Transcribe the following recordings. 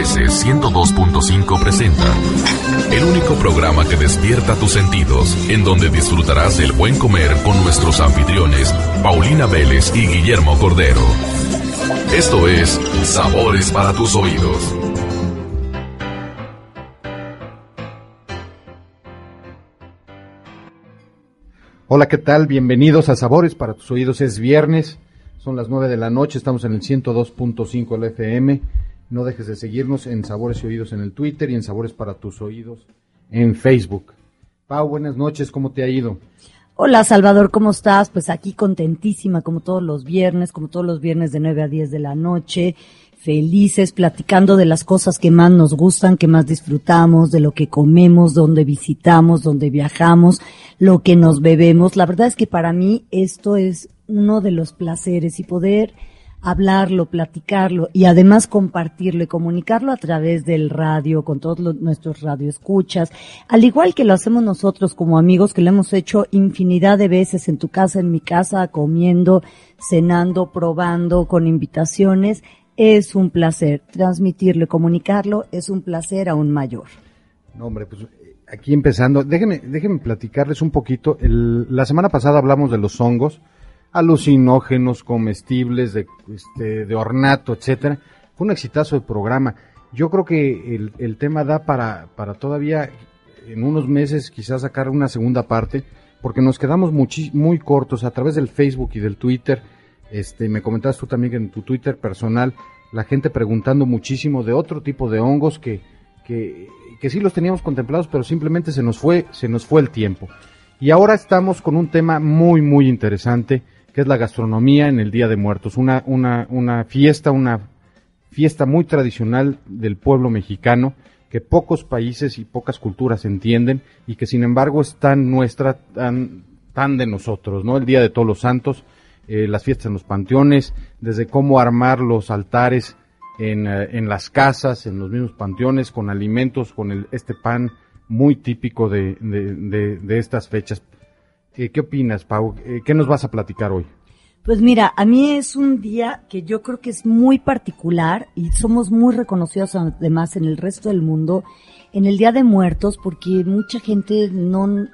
MBS 102.5 presenta el único programa que despierta tus sentidos, en donde disfrutarás del buen comer con nuestros anfitriones, Paulina Vélez y Guillermo Cordero. Esto es Sabores para tus oídos. Hola, ¿qué tal? Bienvenidos a Sabores para tus oídos. Es viernes, son las 9 de la noche, estamos en el 102.5 del FM. No dejes de seguirnos en Sabores y Oídos en el Twitter y en Sabores para tus oídos en Facebook. Pau, buenas noches, ¿cómo te ha ido? Hola Salvador, ¿cómo estás? Pues aquí contentísima como todos los viernes, como todos los viernes de 9 a 10 de la noche, felices, platicando de las cosas que más nos gustan, que más disfrutamos, de lo que comemos, donde visitamos, donde viajamos, lo que nos bebemos. La verdad es que para mí esto es uno de los placeres y poder hablarlo, platicarlo y además compartirlo y comunicarlo a través del radio con todos los, nuestros radioescuchas, al igual que lo hacemos nosotros como amigos que lo hemos hecho infinidad de veces en tu casa, en mi casa, comiendo, cenando, probando, con invitaciones. Es un placer transmitirlo y comunicarlo, es un placer aún mayor. No, hombre, pues aquí empezando, déjenme, déjenme platicarles un poquito. El, la semana pasada hablamos de los hongos alucinógenos, comestibles, de, este, de ornato, etcétera. Fue un exitazo de programa. Yo creo que el, el tema da para, para todavía en unos meses quizás sacar una segunda parte, porque nos quedamos muy cortos a través del Facebook y del Twitter. Este, me comentabas tú también que en tu Twitter personal, la gente preguntando muchísimo de otro tipo de hongos que, que, que sí los teníamos contemplados, pero simplemente se nos fue, se nos fue el tiempo. Y ahora estamos con un tema muy, muy interesante que es la gastronomía en el Día de Muertos, una, una, una fiesta, una fiesta muy tradicional del pueblo mexicano que pocos países y pocas culturas entienden y que sin embargo es tan nuestra, tan, tan de nosotros, ¿no? El Día de Todos los Santos, eh, las fiestas en los panteones, desde cómo armar los altares en, eh, en las casas, en los mismos panteones, con alimentos, con el, este pan muy típico de, de, de, de estas fechas. Eh, ¿Qué opinas, Pau? Eh, ¿Qué nos vas a platicar hoy? Pues mira, a mí es un día que yo creo que es muy particular y somos muy reconocidos además en el resto del mundo en el Día de Muertos porque mucha gente no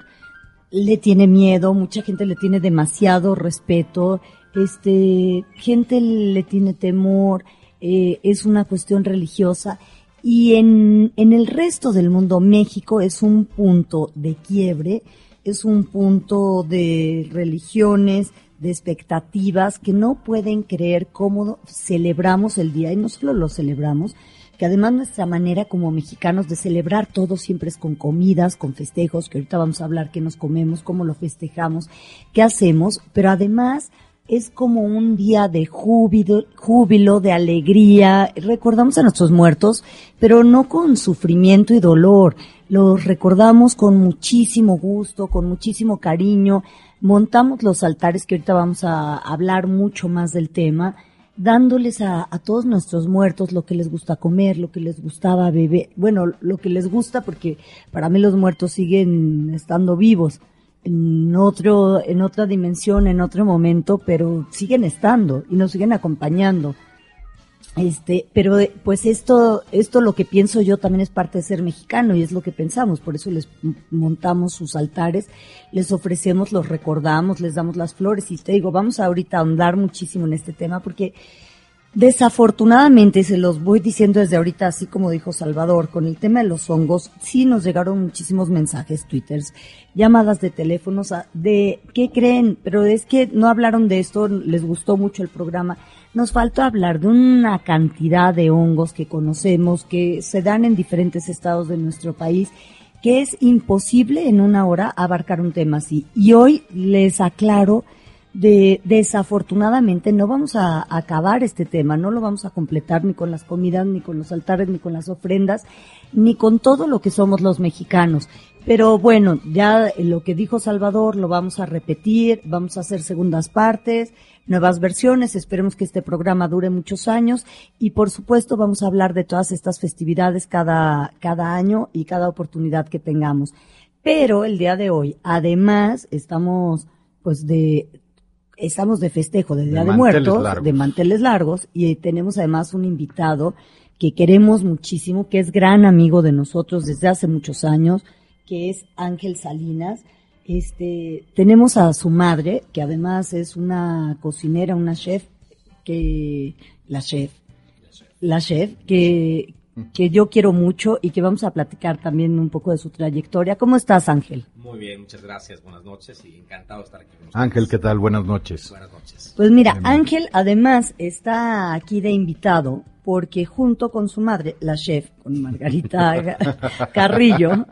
le tiene miedo, mucha gente le tiene demasiado respeto, este, gente le tiene temor, eh, es una cuestión religiosa y en, en el resto del mundo México es un punto de quiebre es un punto de religiones, de expectativas que no pueden creer cómo celebramos el día y no solo lo celebramos, que además nuestra manera como mexicanos de celebrar todo siempre es con comidas, con festejos, que ahorita vamos a hablar qué nos comemos, cómo lo festejamos, qué hacemos, pero además es como un día de júbilo, júbilo, de alegría. Recordamos a nuestros muertos, pero no con sufrimiento y dolor. Los recordamos con muchísimo gusto, con muchísimo cariño. Montamos los altares, que ahorita vamos a hablar mucho más del tema, dándoles a, a todos nuestros muertos lo que les gusta comer, lo que les gustaba beber. Bueno, lo que les gusta porque para mí los muertos siguen estando vivos en otro, en otra dimensión, en otro momento, pero siguen estando y nos siguen acompañando. Este, pero pues esto, esto lo que pienso yo también es parte de ser mexicano y es lo que pensamos, por eso les montamos sus altares, les ofrecemos, los recordamos, les damos las flores y te digo, vamos ahorita a ahondar muchísimo en este tema porque Desafortunadamente, se los voy diciendo desde ahorita, así como dijo Salvador, con el tema de los hongos, sí nos llegaron muchísimos mensajes, twitters, llamadas de teléfonos de qué creen, pero es que no hablaron de esto, les gustó mucho el programa. Nos faltó hablar de una cantidad de hongos que conocemos, que se dan en diferentes estados de nuestro país, que es imposible en una hora abarcar un tema así. Y hoy les aclaro de, desafortunadamente no vamos a, acabar este tema, no lo vamos a completar ni con las comidas, ni con los altares, ni con las ofrendas, ni con todo lo que somos los mexicanos. Pero bueno, ya lo que dijo Salvador lo vamos a repetir, vamos a hacer segundas partes, nuevas versiones, esperemos que este programa dure muchos años y por supuesto vamos a hablar de todas estas festividades cada, cada año y cada oportunidad que tengamos. Pero el día de hoy, además, estamos pues de estamos de festejo de Día de, Muertos, de manteles largos, y tenemos además un invitado que queremos muchísimo, que es gran amigo de nosotros desde hace muchos años, que es Ángel Salinas. Este, tenemos a su madre, que además es una cocinera, una chef, que, la chef, la chef, que, que yo quiero mucho y que vamos a platicar también un poco de su trayectoria. ¿Cómo estás, Ángel? Muy bien, muchas gracias, buenas noches y encantado de estar aquí con Ángel, ¿qué tal? Buenas noches. Buenas noches. Pues mira, Ángel además está aquí de invitado porque junto con su madre, la chef, con Margarita Carrillo,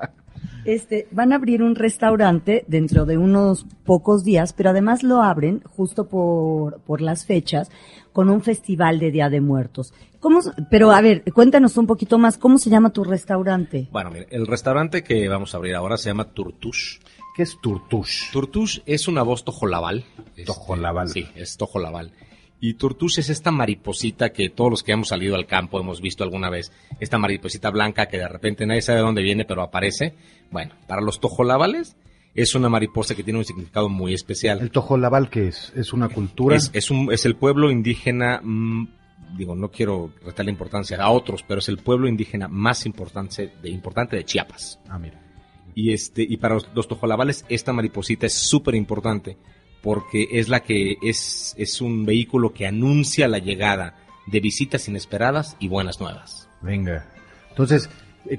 este, van a abrir un restaurante dentro de unos pocos días, pero además lo abren justo por, por las fechas con un festival de Día de Muertos. ¿Cómo, pero a ver, cuéntanos un poquito más, ¿cómo se llama tu restaurante? Bueno, el restaurante que vamos a abrir ahora se llama Turtush. ¿Qué es Turtush? Turtush es una voz tojolabal. Tojolabal. sí, es tojolabal. Y Turtush es esta mariposita que todos los que hemos salido al campo hemos visto alguna vez. Esta mariposita blanca que de repente nadie sabe de dónde viene, pero aparece. Bueno, para los tojolabales es una mariposa que tiene un significado muy especial. ¿El tojolabal qué es? ¿Es una cultura? Es, es, un, es el pueblo indígena, mmm, digo, no quiero restarle importancia a otros, pero es el pueblo indígena más importante de, importante de Chiapas. Ah, mira. Y, este, y para los, los tojolabales esta mariposita es súper importante porque es la que es, es un vehículo que anuncia la llegada de visitas inesperadas y buenas nuevas. Venga. Entonces,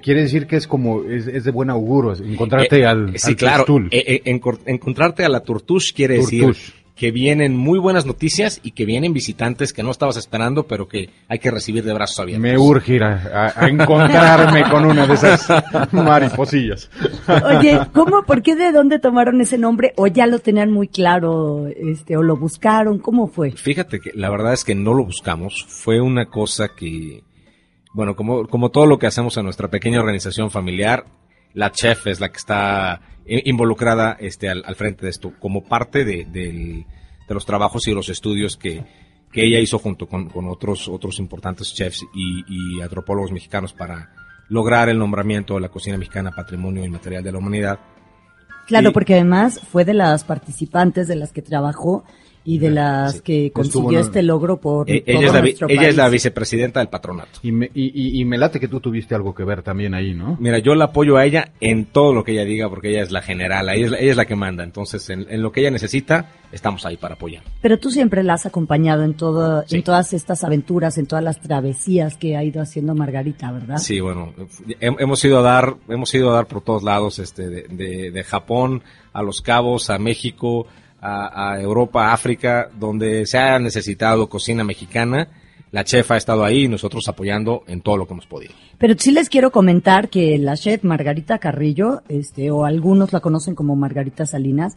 quiere decir que es como, es, es de buen auguro, encontrarte Eh, al, sí, al claro. Eh, eh, encontrarte a la Turtush quiere Turtush. decir que vienen muy buenas noticias y que vienen visitantes que no estabas esperando, pero que hay que recibir de brazos abiertos. Me urge ir a, a- a encontrarme con una de esas mariposillas. Oye, ¿cómo, por qué, de dónde tomaron ese nombre? ¿O ya lo tenían muy claro, este, o lo buscaron? ¿Cómo fue? Fíjate que la verdad es que no lo buscamos. Fue una cosa que, bueno, como, como todo lo que hacemos en nuestra pequeña organización familiar, la chef es la que está i- involucrada este, al, al frente de esto, como parte de, del- de los trabajos y los estudios que, que ella hizo junto con, con otros, otros importantes chefs y, y antropólogos mexicanos para lograr el nombramiento de la cocina mexicana Patrimonio Inmaterial de la Humanidad. Claro, porque además fue de las participantes de las que trabajó y de las Sí. que consiguió este logro por Eh, todo ella, es la, nuestro ella es la vicepresidenta del patronato. Y me, y, y- y me late que tú tuviste algo que ver también ahí, ¿no? Mira, yo la apoyo a ella en todo lo que ella diga, porque ella es la general, ella es la, ella es la que manda. Entonces, en, en lo que ella necesita, estamos ahí para apoyar. Pero tú siempre la has acompañado en todo, Sí. en todas estas aventuras, en todas las travesías que ha ido haciendo Margarita, ¿verdad? Sí, bueno, hem- hemos ido a dar, hemos ido a dar por todos lados, este, de, de- de Japón a Los Cabos, a México, a, a Europa, a África, donde se ha necesitado cocina mexicana. La chef ha estado ahí y nosotros apoyando en todo lo que hemos podido. Pero sí les quiero comentar que la chef Margarita Carrillo, este, o algunos la conocen como Margarita Salinas,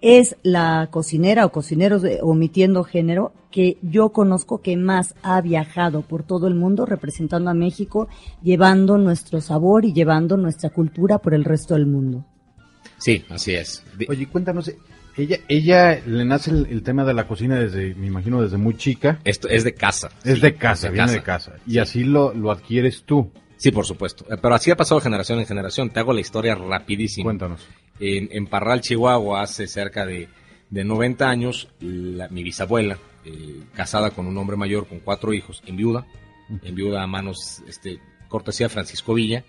es la cocinera o cocineros de- omitiendo género que yo conozco que más ha viajado por todo el mundo representando a México, llevando nuestro sabor y llevando nuestra cultura por el resto del mundo. Sí, así es. Oye, cuéntanos, ella, ella le nace el, el tema de la cocina desde, me imagino, desde muy chica. esto es de casa. Es Sí, de casa, viene de casa. Y así lo, lo adquieres tú. Sí, por supuesto. Eh, Pero así ha pasado generación en generación. Te hago la historia rapidísimo. Cuéntanos. En, en Parral, Chihuahua, hace cerca de, de 90 años, la- mi bisabuela, eh, casada con un hombre mayor con cuatro hijos, en viuda, en viuda a manos, este, cortesía Francisco Villa,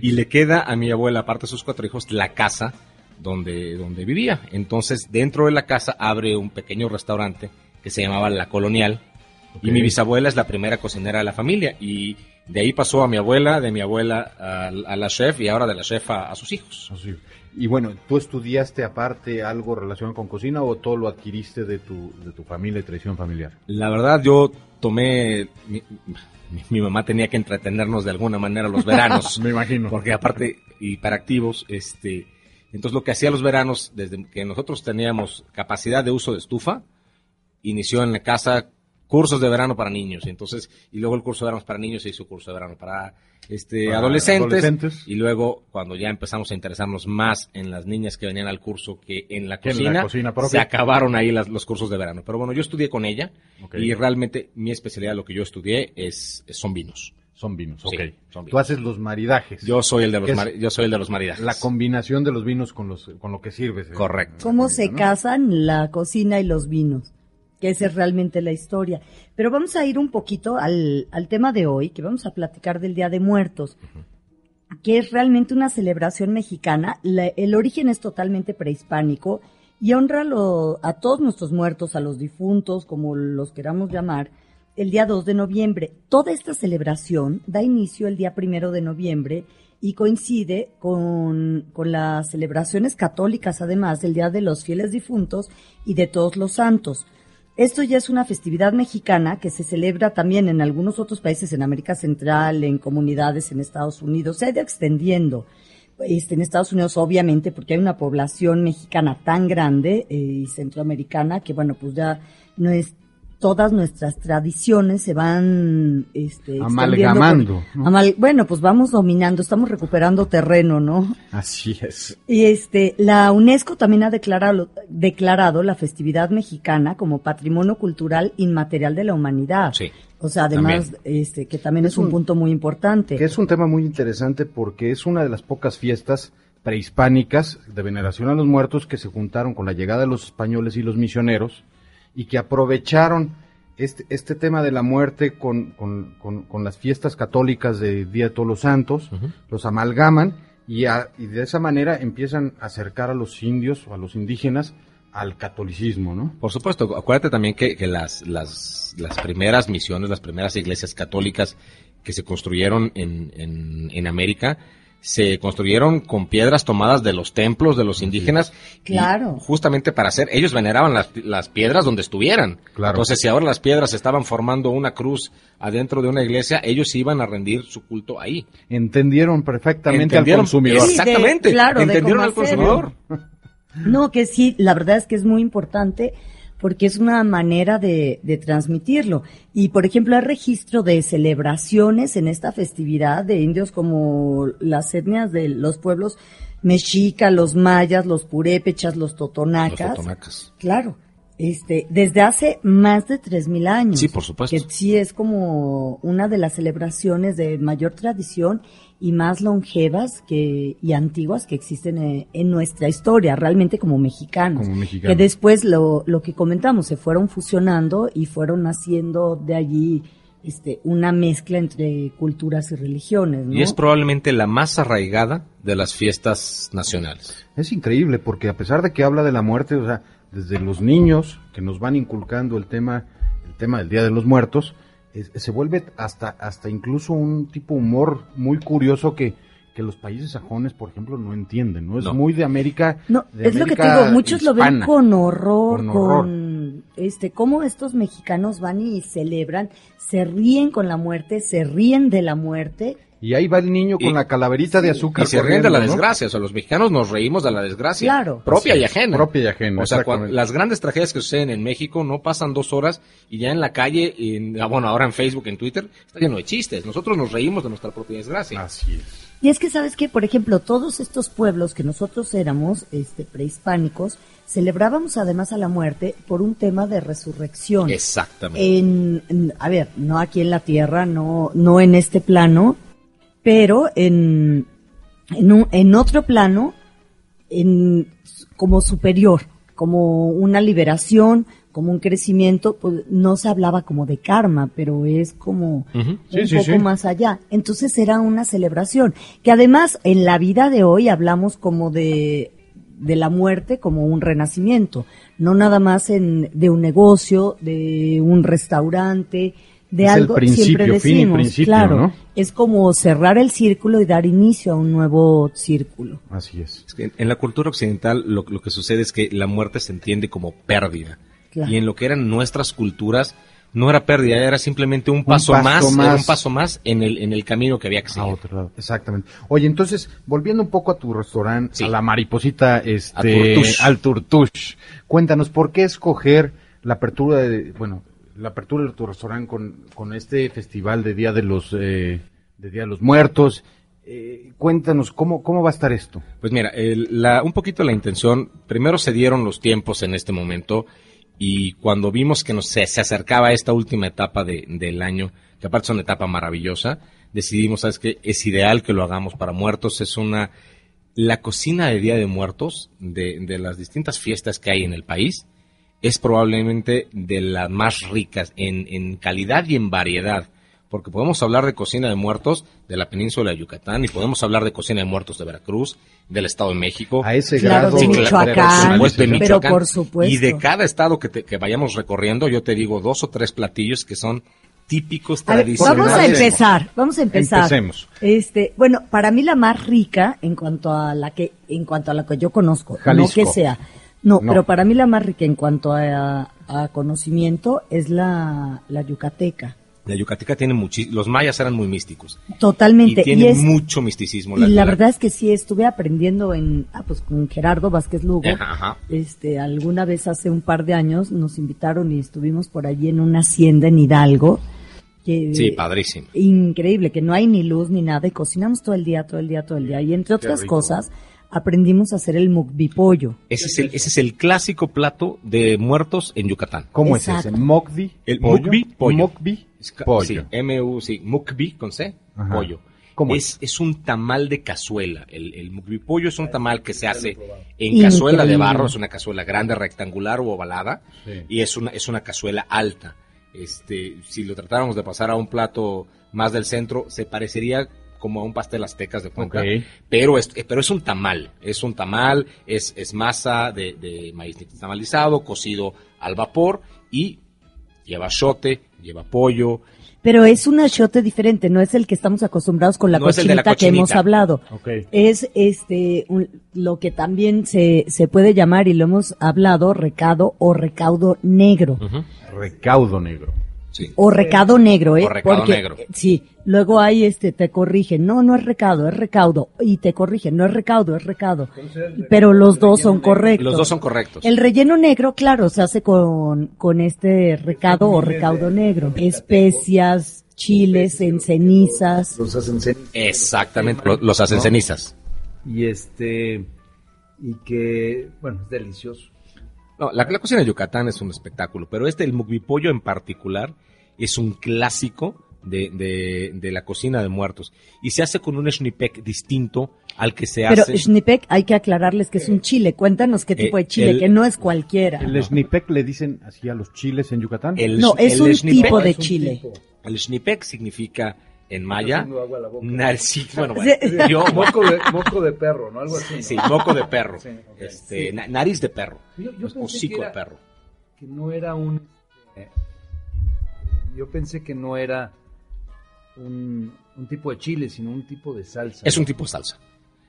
y le queda a mi abuela, aparte de sus cuatro hijos, la casa donde, donde vivía. Entonces, dentro de la casa abre un pequeño restaurante que se llamaba La Colonial, y mi bisabuela es la primera cocinera de la familia, y de ahí pasó a mi abuela, de mi abuela a, a la chef, y ahora de la chef a- a sus hijos. Así. Y bueno, ¿tú estudiaste aparte algo relacionado con cocina o todo lo adquiriste de tu, de tu familia y tradición familiar? La verdad, yo tomé. Mi, mi- mi mamá tenía que entretenernos de alguna manera los veranos. Me imagino. Porque aparte, hiperactivos, este. Entonces, lo que hacía los veranos, desde que nosotros teníamos capacidad de uso de estufa, inició en la casa cursos de verano para niños. Y entonces, y luego el curso de verano para niños se hizo curso de verano para este Para adolescentes, adolescentes. Y luego, cuando ya empezamos a interesarnos más en las niñas que venían al curso que en la Que en la cocina, se acabaron ahí las- los cursos de verano. Pero bueno, yo estudié con ella y realmente mi especialidad, lo que yo estudié, es, son vinos. Son vinos, ok. Sí, son vinos. Tú haces los maridajes. Yo soy el de los, mari- yo soy el de los maridajes. La combinación de los vinos con, los, con lo que sirve. eh, Correcto. cómo comida, se ¿no? casan la cocina y los vinos, que esa es realmente la historia. Pero vamos a ir un poquito al, al tema de hoy, que vamos a platicar del Día de Muertos, que es realmente una celebración mexicana. La- el origen es totalmente prehispánico y honra lo- a todos nuestros muertos, a los difuntos, como los queramos llamar, el día 2 de noviembre. Toda esta celebración da inicio el día primero de noviembre y coincide con, con las celebraciones católicas, además del Día de los Fieles Difuntos y de Todos los Santos. Esto ya es una festividad mexicana que se celebra también en algunos otros países, en América Central, en comunidades en Estados Unidos. Se ha ido extendiendo. Este, en Estados Unidos, obviamente, porque hay una población mexicana tan grande eh, y centroamericana que, bueno, pues ya no es, todas nuestras tradiciones se van este, Amalgamando, con- ¿no? amal- bueno, pues vamos dominando, estamos recuperando terreno, ¿no? Así es. Y este, la UNESCO también ha declarado, declarado la festividad mexicana como patrimonio cultural inmaterial de la humanidad. Sí. O sea, además, este, que también es, un, punto muy importante. Que es un tema muy interesante porque es una de las pocas fiestas prehispánicas de veneración a los muertos que se juntaron con la llegada de los españoles y los misioneros y que aprovecharon este, este tema de la muerte con, con- con- con las fiestas católicas de Día de Todos los Santos, los amalgaman y, a- y de esa manera empiezan a acercar a los indios o a los indígenas al catolicismo, ¿no? Por supuesto, acuérdate también que, que las, las, las primeras misiones, las primeras iglesias católicas que se construyeron en, en, en América, se construyeron con piedras tomadas de los templos de los indígenas. Claro. justamente para hacer, ellos veneraban las, las piedras donde estuvieran. Claro. Entonces, si ahora las piedras estaban formando una cruz adentro de una iglesia, ellos iban a rendir su culto ahí. Entendieron perfectamente Entendieron- al consumidor. Sí, de- Exactamente. claro, de Entendieron al consumidor. No, que sí, la verdad es que es muy importante porque es una manera de, de transmitirlo. Y, por ejemplo, hay registro de celebraciones en esta festividad de indios como las etnias de los pueblos mexica, los mayas, los purépechas, los Los totonacas. totonacas. Claro. Este, desde hace más de 3.000 años. Sí, por supuesto. Que sí es como una de las celebraciones de mayor tradición y más longevas que, y antiguas que existen eh, en nuestra historia, realmente como mexicanos. Como mexicanos. Que después lo, lo que comentamos, se fueron fusionando y fueron haciendo de allí este, una mezcla entre culturas y religiones. ¿no? Y es probablemente la más arraigada de las fiestas nacionales. Es increíble porque a pesar de que habla de la muerte, o sea, desde los niños que nos van inculcando el tema, el tema del Día de los Muertos, es- se vuelve hasta, hasta incluso un tipo de humor muy curioso que, que los países sajones, por ejemplo, no entienden, ¿no? Es No. muy de América. No, de es lo que te digo, muchos lo ven con horror, Con con, horror. este, cómo estos mexicanos van y celebran, se ríen con la muerte, se ríen de la muerte. Y ahí va el niño con Y- la calaverita de azúcar. Y se ríen de la desgracia, o sea, los mexicanos nos reímos de la desgracia. Claro. Propia y ajena. propia y ajena, O sea, las grandes tragedias que suceden en México no pasan dos horas y ya en la calle, en, ah, bueno, ahora en Facebook, en Twitter, está lleno de chistes. Nosotros nos reímos de nuestra propia desgracia. Así es. Y es que sabes que, por ejemplo, todos estos pueblos que nosotros éramos, este, prehispánicos, celebrábamos además a la muerte por un tema de resurrección. Exactamente. en, en- a ver, no aquí en la tierra, no, no en este plano, pero en, en, un- en otro plano, en, como superior, como una liberación, como un crecimiento, pues no se hablaba como de karma, pero es como. Sí, un sí, poco sí. más allá. Entonces era una celebración, que además en la vida de hoy hablamos como de, de la muerte como un renacimiento, no nada más en, de un negocio, de un restaurante, de Es el algo, principio, siempre fin y decimos, principio, claro, ¿no? es como cerrar el círculo y dar inicio a un nuevo círculo. Así es. Es que en la cultura occidental lo, lo que sucede es que la muerte se entiende como pérdida. Claro. Y en lo que eran nuestras culturas no era pérdida, era simplemente un paso, paso más, un paso más en el, en el camino que había que A seguir. otro lado. Exactamente. Oye, entonces, volviendo un poco a tu restaurante, Sí. a la mariposita, este, A Turtush. al Turtush, cuéntanos, ¿por qué escoger la apertura de, bueno, la apertura de tu restaurante con, este festival de Día de los, eh, de Día de los Muertos. Eh, cuéntanos, ¿cómo, ¿cómo va a estar esto? Pues mira, un poquito la intención, primero se dieron los tiempos en este momento y cuando vimos que nos, se, se acercaba esta última etapa de- del año, que aparte es una etapa maravillosa, decidimos, ¿sabes qué? Es ideal que lo hagamos para muertos, es una... La cocina de Día de Muertos, de, de las distintas fiestas que hay en el país, es probablemente de las más ricas en, en calidad y en variedad. Porque podemos hablar de cocina de muertos de la península de Yucatán y podemos hablar de cocina de muertos de Veracruz, del Estado de México. A ese Claro, grado de Sí, claro, Michoacán, por supuesto, de pero Michoacán. por supuesto. Y de cada estado que, te- que vayamos recorriendo, yo te digo dos o tres platillos que son típicos A tradicionales. vamos a empezar, vamos a empezar. Empecemos. Este, bueno, para mí la más rica en cuanto a la que, en cuanto a la que yo conozco, Jalisco. no que sea. No, No. pero para mí la más rica en cuanto a, a conocimiento es la, la yucateca. La yucateca tiene muchísimos, los mayas eran muy místicos. Totalmente. Y tiene es, mucho misticismo. y la verdad es que sí estuve aprendiendo en, ah, pues con Gerardo Vázquez Lugo. Ajá, ajá. Este, alguna vez hace un par de años nos invitaron y estuvimos por allí en una hacienda en Hidalgo. Que, Sí, padrísimo. increíble, que no hay ni luz ni nada y cocinamos todo el día, todo el día, todo el día. Y entre otras rico. cosas, aprendimos a hacer el mukbi pollo. Ese es, el, ese es el clásico plato de muertos en Yucatán. ¿Cómo es ese? ¿Mokbi? El pollo? mukbi pollo. Ca- pollo. Sí, M-U, sí, mukbi con C, Ajá. pollo. ¿Cómo es, es un tamal de cazuela. El, el mukbi pollo es un tamal que se hace en Increíble. cazuela de barro. Es una cazuela grande, rectangular o ovalada. Sí. Y es una, es una cazuela alta. Este, si lo tratáramos de pasar a un plato más del centro, se parecería como a un pastel aztecas de cuenta. Pero es, eh, pero es un tamal. Es un tamal, es, es masa de, de maíz tamalizado, cocido al vapor y lleva chote, lleva pollo, Pero es un achote diferente, no es el que estamos acostumbrados con la No cochinita que hemos hablado. Es este un- lo que también se, se puede llamar, y lo hemos hablado, recado o recaudo negro. Recaudo negro. Sí. O recado negro, ¿eh? O recado Porque, negro. Sí, luego hay este, te corrigen, no, no es recado, es recaudo. Y te corrigen, no es recaudo, es recado. Pero los dos son correctos. Los dos son correctos. El relleno negro, claro, se hace con, con este recado o recaudo negro. Especias, chiles en cenizas. los hacen cen- Exactamente, lo- los hacen ¿No? cenizas. y este y que bueno es delicioso No, la, la cocina de Yucatán es un espectáculo, pero este, el mukbipollo en particular, es un clásico de, de, de la cocina de muertos. Y se hace con un schnipek distinto al que se Pero hace... Schnipek, hay que aclararles que es un chile. Cuéntanos qué Eh, tipo de chile, el- que no es cualquiera. ¿El snipek le dicen así a los chiles en Yucatán? el- No, es el un schnipek- tipo de un chile. tipo. El schnipek significa en maya... Tengo agua a la boca. narci- bueno, Sí. bueno, yo, moco de moco de perro no algo así ¿no? sí, moco de perro, Sí, este, na- nariz de perro, Yo- yo pensé hocico que de perro. que no era un eh, yo pensé que no era un, un tipo de chile sino un tipo de salsa Es un tipo de salsa.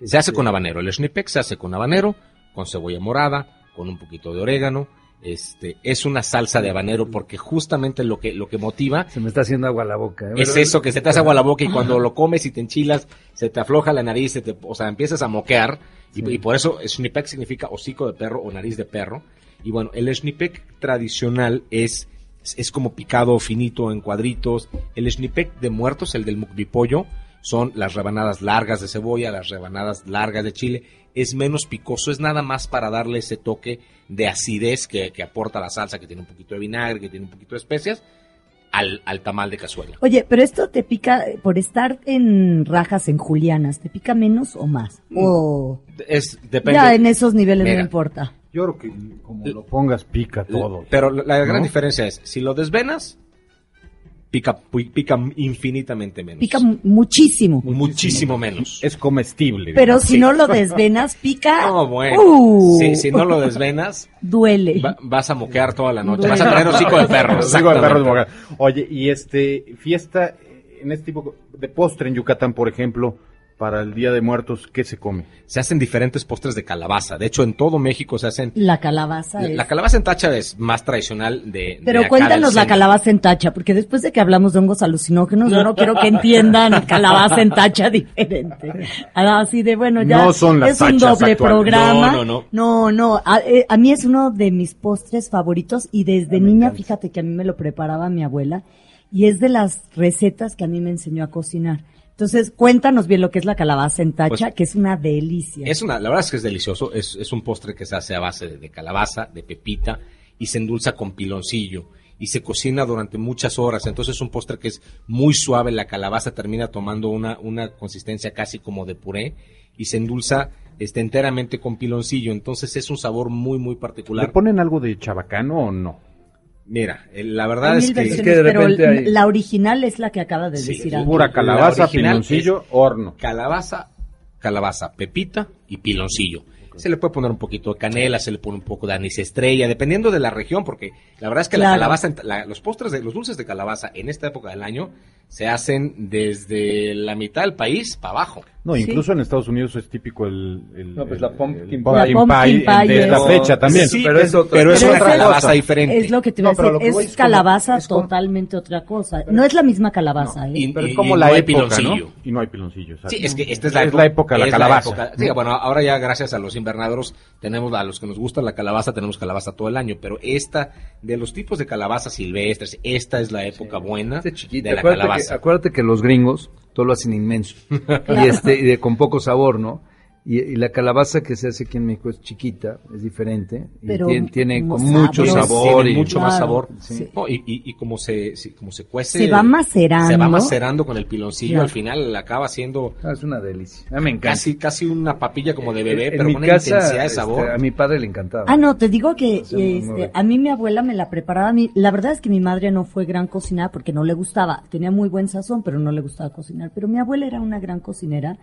Se hace con habanero. El schnipek se hace con habanero, con cebolla morada, con un poquito de orégano. Este, es una salsa de habanero porque justamente lo que, lo que motiva se me está haciendo agua a la boca ¿eh? es eso que se te hace agua a la boca y cuando lo comes y te enchilas, se te afloja la nariz, se te, o sea, empiezas a moquear y, y por eso schnipek significa hocico de perro o nariz de perro. Y bueno, el schnipek tradicional es, es como picado finito en cuadritos. El schnipek de muertos, el del mukbipollo, son las rebanadas largas de cebolla, las rebanadas largas de chile. Es menos picoso, es nada más para darle ese toque de acidez que, que aporta la salsa, que tiene un poquito de vinagre, que tiene un poquito de especias, al, al tamal de cazuela. Oye, pero esto te pica, por estar en rajas, en julianas, ¿te pica menos o más? O Es, depende. ya en esos niveles Mira. no importa. Yo creo que como lo pongas pica todo. Pero la, la gran ¿No? diferencia es, si lo desvenas, pica, pica infinitamente menos. Pica mu- muchísimo. muchísimo menos. Es comestible. Pero digamos. si no lo desvenas, pica. No, bueno. Uh. Si, si no lo desvenas, Duele. va- vas a moquear toda la noche. Duele. Vas a tener hocico de perro. Hocico de perro. Oye, y este, fiesta, en este tipo de postre en Yucatán, por ejemplo, para el Día de Muertos, ¿qué se come? Se hacen diferentes postres de calabaza. De hecho, en todo México se hacen... La calabaza La, es... la calabaza en tacha es más tradicional de... de Pero acá cuéntanos la calabaza en tacha, porque después de que hablamos de hongos alucinógenos, yo no quiero que entiendan calabaza en tacha diferente. Ah, Así de, bueno, ya No son las es un doble programa. No, no, no. No, no, a, eh, a mí es uno de mis postres favoritos y desde niña, fíjate que a mí me lo preparaba mi abuela y es de las recetas que a mí me enseñó a cocinar. Entonces, cuéntanos bien lo que es la calabaza en tacha, Pues, que es una delicia. Es una, la verdad es que es delicioso. Es, es un postre que se hace a base de, de calabaza, de pepita y se endulza con piloncillo y se cocina durante muchas horas. Entonces es un postre que es muy suave. La calabaza termina tomando una, una consistencia casi como de puré y se endulza este, enteramente con piloncillo. Entonces es un sabor muy, muy ¿Le particular. ponen algo de chabacano o no? Mira, eh, la verdad es que... de pero repente hay- la original es la que acaba de Sí, decir. Pura calabaza, piloncillo, horno. calabaza, calabaza, pepita y piloncillo. Se le puede poner un poquito de canela, se le pone un poco de anís estrella, dependiendo de la región, porque la verdad es que la calabaza, la- los postres de los dulces de calabaza en esta época del año se hacen desde la mitad del país para abajo. No, Sí. incluso en Estados Unidos es típico el... el- No, pues el- la pumpkin pie. La pumpkin pie de esta es- fecha también. Sí, pero es otra- pero es Pero otra calabaza diferente. Es lo que te iba No, a decir, es calabaza es como- totalmente otra cosa. No es la misma calabaza, ¿eh? y- Pero es como y la no hay época, piloncillo. ¿no? Y no hay piloncillo. exacto. Sí, es que esta es la, Es la época de la es calabaza. época. Sí, bueno, ahora ya gracias a los invernaderos tenemos a los que nos gusta la calabaza, tenemos calabaza todo el año, pero esta de los tipos de calabaza silvestres, esta es la época buena Este chiquito. de la calabaza. Acuérdate que los gringos todo lo hacen inmenso. y este, y de, con poco sabor, ¿no? Y, y la calabaza que se hace aquí en México es chiquita, es diferente. Y Pero tiene, tiene con mucho sabor. Tiene y, mucho más sabor. sí. No, y, y, y como se, como se cuece. Se va macerando. Se va macerando con el piloncillo, Claro. al final acaba siendo Ah, es una delicia. A mí me encanta. casi, casi una papilla como de bebé, En- en pero con una casa, intensidad de este, sabor. a mi padre le encantaba. Ah, no, te digo que este, a mí mi abuela me la preparaba. A mí, la verdad es que mi madre no fue gran cocinera porque no le gustaba. Tenía muy buen sazón, pero no le gustaba cocinar. Pero mi abuela era una gran cocinera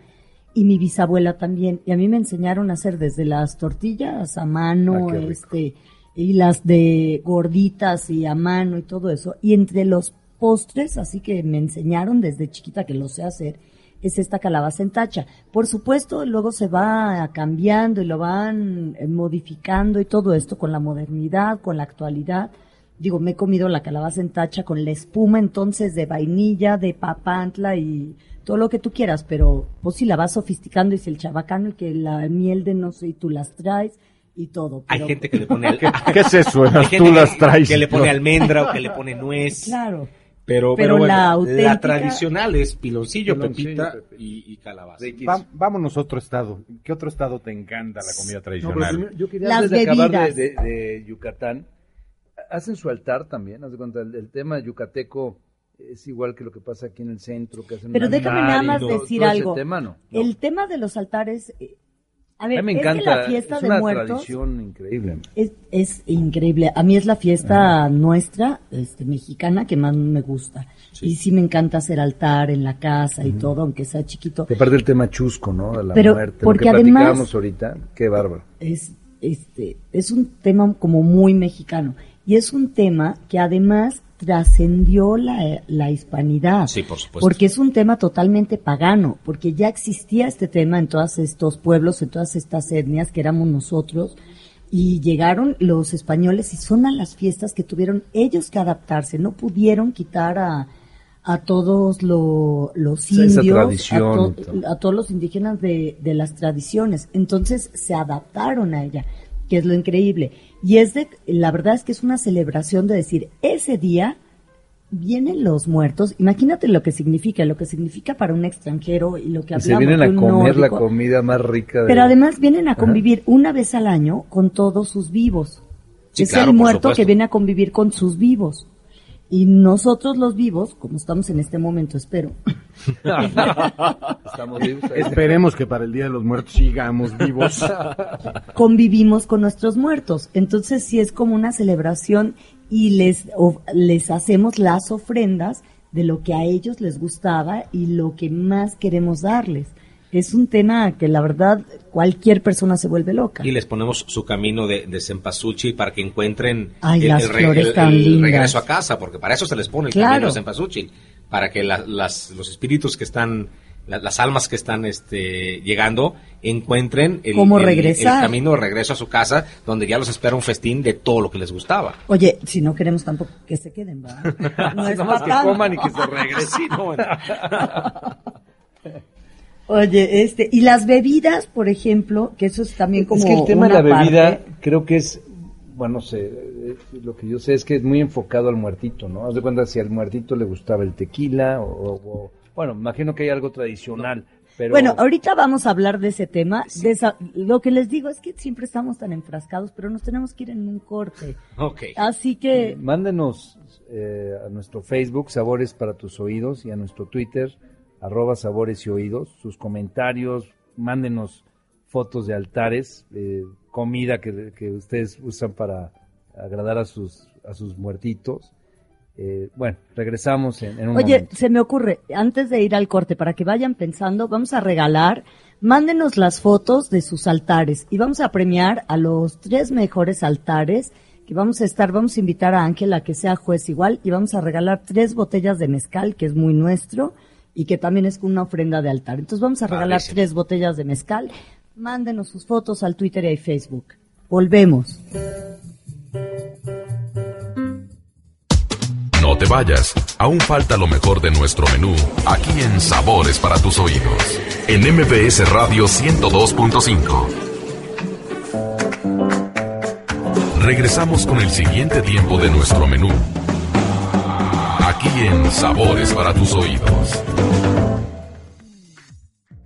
y mi bisabuela también. Y a mí me enseñaron a hacer desde las tortillas a mano, Ah, este, y las de gorditas y a mano y todo eso. Y entre los postres, así que me enseñaron desde chiquita que lo sé hacer, es esta calabaza en tacha. Por supuesto, luego se va cambiando y lo van modificando y todo esto con la modernidad, con la actualidad. Digo, me he comido la calabaza en tacha con la espuma entonces de vainilla, de papantla y todo lo que tú quieras, pero pues si la vas sofisticando y si el chabacano y que la miel de no sé y tú las traes y todo. Hay gente que le pone al- ¿Qué, qué es eso? hay Tú gente las que- traes. que le pone almendra o que le pone nuez. Claro. Pero, Pero pero, bueno, la tradicional es piloncillo, Piloncillo, pepita pepita. y, y calabaza. Va- vámonos a otro estado. ¿Qué otro estado te encanta la comida No, pero tradicional? yo quería Las antes de acabar de, bebidas. de- de Yucatán, hacen su altar también, haz de cuenta, el, el tema yucateco es igual que lo que pasa aquí en el centro, que hacen Pero déjame nada más todo- decir todo algo. tema, ¿no? No. El tema de los altares, eh, a a ver, mí me es que encanta, la fiesta es de una muertos tradición increíble. es, es increíble. A mí es la fiesta nuestra, este, mexicana, que más me gusta. Y sí me encanta hacer altar en la casa y todo, aunque sea chiquito. Te parte el tema chusco, ¿no? De la Pero, muerte, porque lo que además- ahorita, qué bárbaro. es este es un tema como muy mexicano y es un tema que además trascendió la, la hispanidad Sí, por supuesto. porque es un tema totalmente pagano porque ya existía este tema en todos estos pueblos en todas estas etnias que éramos nosotros y llegaron los españoles y son a las fiestas que tuvieron ellos que adaptarse no pudieron quitar a a todos lo- los indios, a, to- a todos los indígenas de, de las tradiciones. Entonces se adaptaron a ella, que es lo increíble. Y es de, la verdad es que es una celebración de decir, ese día vienen los muertos. Imagínate lo que significa, lo que significa para un extranjero y lo que Y se hablamos vienen a comer la comida más rica. de- Pero además vienen a convivir una vez al año con todos sus vivos. Sí, es claro, el muerto que viene a convivir con sus vivos. Y nosotros los vivos, como estamos en este momento, espero, Estamos vivos ahí. Esperemos que para el Día de los Muertos sigamos vivos. convivimos con nuestros muertos. Entonces sí es como una celebración y les, of- les hacemos las ofrendas de lo que a ellos les gustaba y lo que más queremos darles. Es un tema que la verdad cualquier persona se vuelve loca. Y les ponemos su camino de, de cempasúchil para que encuentren Ay, el, las el re- flores el- tan el lindas. regreso a casa, porque para eso se les pone el Claro. camino de cempasúchil, para que la- las, los espíritus que están la- las almas que están este, llegando encuentren el, ¿Cómo el- regresar? el camino de regreso a su casa, donde ya los espera un festín de todo lo que les gustaba. Oye, si no queremos tampoco que se queden, ¿verdad? No es pa' que coman y que se regresen. Sí, no, bueno. Oye, este, y las bebidas, por ejemplo, que eso es también como es que el tema de la bebida parte- creo que es, bueno, no sé, eh, lo que yo sé es que es muy enfocado al muertito, ¿no? Haz de cuenta si al muertito le gustaba el tequila o, o- bueno, imagino que hay algo tradicional, pero... Bueno, ahorita vamos a hablar de ese tema. De esa- lo que les digo es que siempre estamos tan enfrascados, pero nos tenemos que ir en un corte. Ok. Así que, Mándenos eh, a nuestro Facebook, Sabores para tus oídos, y a nuestro Twitter, arroba Sabores y Oídos, sus comentarios, mándenos fotos de altares, eh, comida que, que ustedes usan para agradar a sus, a sus muertitos. Eh, bueno, regresamos en, en un oye, momento. se me ocurre, antes de ir al corte, para que vayan pensando, vamos a regalar, mándenos las fotos de sus altares y vamos a premiar a los tres mejores altares que vamos a estar, vamos a invitar a Ángel a que sea juez igual y vamos a regalar tres botellas de mezcal, que es muy nuestro y que también es una ofrenda de altar. Entonces vamos a regalar tres botellas de mezcal. Mándenos sus fotos al Twitter y Facebook. Volvemos. No te vayas, aún falta lo mejor de nuestro menú aquí en Sabores para tus oídos. En MBS Radio 102.5. Regresamos con el siguiente tiempo de nuestro menú. Aquí en Sabores para tus oídos.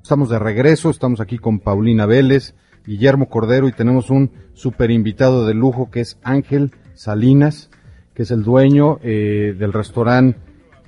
Estamos de regreso, estamos aquí con Paulina Vélez, Guillermo Cordero y tenemos un super invitado de lujo que es Ángel Salinas, que es el dueño eh, del restaurante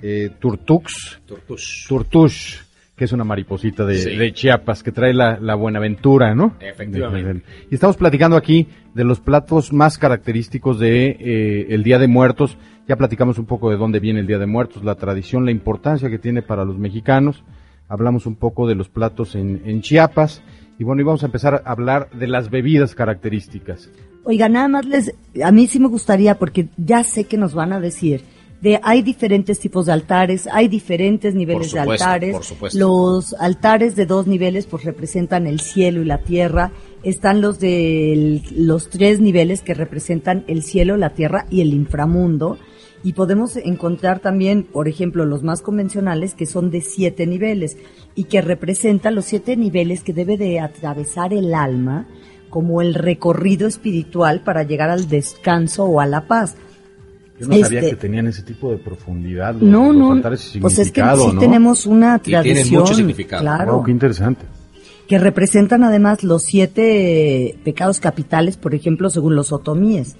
eh, Turtux, Tortush. Turtush, que es una mariposita de, Sí. de Chiapas, que trae la, la Buenaventura, ¿no? Efectivamente. Y estamos platicando aquí de los platos más característicos de eh, el Día de Muertos. Ya platicamos un poco de dónde viene el Día de Muertos, la tradición, la importancia que tiene para los mexicanos. Hablamos un poco de los platos en, en Chiapas. Y bueno, y vamos a empezar a hablar de las bebidas características. Oiga, nada más les, a mí sí me gustaría, porque ya sé que nos van a decir, de hay diferentes tipos de altares, hay diferentes niveles Por supuesto, de altares. por supuesto. Los altares de dos niveles pues representan el cielo y la tierra. Están los de los tres niveles que representan el cielo, la tierra y el inframundo. Y podemos encontrar también, por ejemplo, los más convencionales que son de siete niveles y que representan los siete niveles que debe de atravesar el alma como el recorrido espiritual para llegar al descanso o a la paz. Yo no sabía Este- que tenían ese tipo de profundidad. los- No, los no, pues es que sí ¿no? tenemos una tienen tradición, mucho significado. claro, Wow, qué interesante. que representan además los siete pecados capitales, por ejemplo, según los otomíes,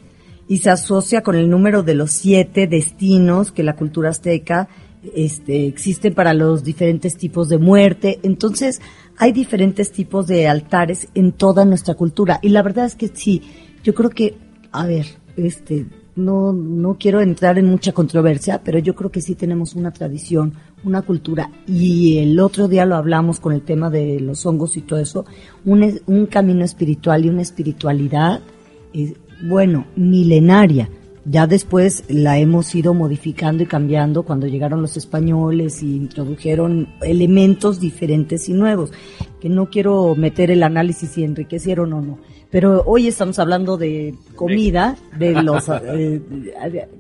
y se asocia con el número de los siete destinos que la cultura azteca este, existen para los diferentes tipos de muerte. Entonces, hay diferentes tipos de altares en toda nuestra cultura. Y la verdad es que sí, yo creo que, a ver, este, no, no quiero entrar en mucha controversia, pero yo creo que sí tenemos una tradición, una cultura. Y el otro día lo hablamos con el tema de los hongos y todo eso, un, un camino espiritual y una espiritualidad, eh, bueno, milenaria. Ya después la hemos ido modificando y cambiando cuando llegaron los españoles y introdujeron elementos diferentes y nuevos, que no quiero meter el análisis si enriquecieron o no. Pero hoy estamos hablando de comida, de los, eh,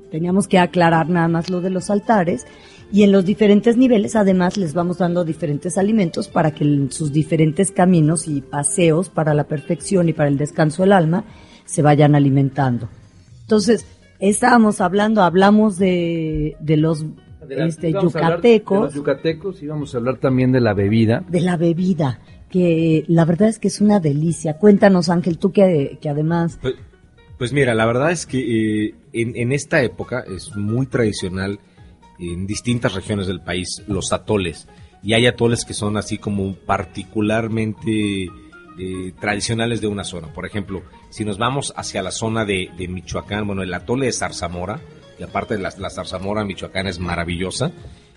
teníamos que aclarar nada más lo de los altares, y en los diferentes niveles además les vamos dando diferentes alimentos para que en sus diferentes caminos y paseos para la perfección y para el descanso del alma se vayan alimentando. Entonces, estábamos hablando, hablamos de, de los este, Vamos a hablar de yucatecos, los yucatecos y vamos a hablar también de la bebida. de la bebida, que la verdad es que es una delicia. Cuéntanos, Ángel, tú que, que además... Pues, pues mira, la verdad es que eh, en, en esta época es muy tradicional en distintas regiones del país los atoles. Y hay atoles que son así como particularmente eh, tradicionales de una zona. Por ejemplo, si nos vamos hacia la zona de, de Michoacán, bueno, el atole de Zarzamora, y aparte de la, la zarzamora Michoacán es maravillosa,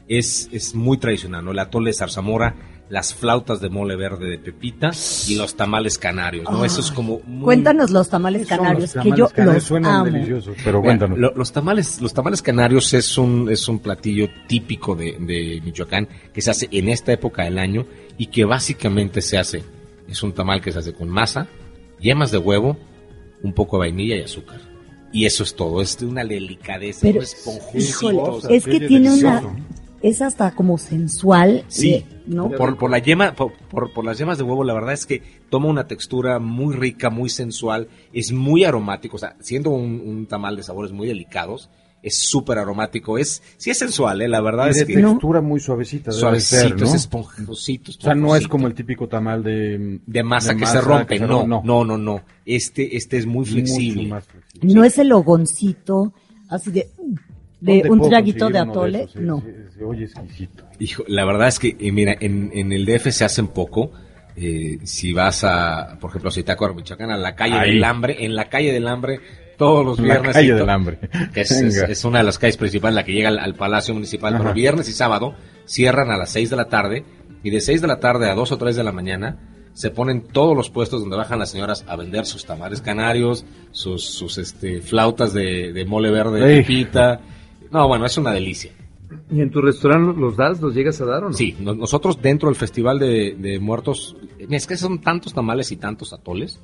es, es muy tradicional, ¿no? El atole de Zarzamora las flautas de mole verde de pepita y los tamales canarios, ¿no? Eso es como muy... Cuéntanos los tamales Son los canarios, que tamales yo canarios, los suenan amo. deliciosos, pero cuéntanos. lo- los tamales, los tamales canarios es un, es un platillo típico de, de Michoacán que se hace en esta época del año y que básicamente se hace, es un tamal que se hace con masa, yemas de huevo, un poco de vainilla y azúcar. Y eso es todo, es de una delicadeza, Pero, un híjole, o sea, es que tiene una, es hasta como sensual, Sí, eh, ¿no? por, por la yema, por, por- por las yemas de huevo, la verdad es que toma una textura muy rica, muy sensual, es muy aromático, o sea, siendo un, un tamal de sabores muy delicados, es súper aromático, es, sí es sensual, ¿eh? la verdad Y es de que textura muy suavecita suavecito, ser, ¿no? es esponjosito, O sea, no es esponjosito. como el típico tamal de... de masa de que masa se rompe, que se no, rompe, no, no, no, este, este es muy flexible. Mucho más flexible. No es el ogoncito, así de, de ¿Dónde un traguito de atole, esos? Sí, no. sí, se oye exquisito. Hijo, la verdad es que, eh, mira, en, en el DF se hacen poco. eh, si vas a, por ejemplo, si te acuerdas, Michoacán, a la calle Ahí. del hambre, en la calle del hambre, todos los La viernes. calle y to- del hambre. que es, es- Venga. es una de las calles principales, la que llega al, al Palacio Municipal, Ajá. pero viernes y sábado cierran a las 6 de la tarde y de 6 de la tarde a 2 o 3 de la mañana se ponen todos los puestos donde bajan las señoras a vender sus tamales canarios, sus, sus este, flautas de, de mole verde de Ey. pepita. No, bueno, es una delicia. ¿Y en tu restaurante los das? ¿Los llegas a dar o no? Sí, no- nosotros dentro del Festival de, de Muertos, es que son tantos tamales y tantos atoles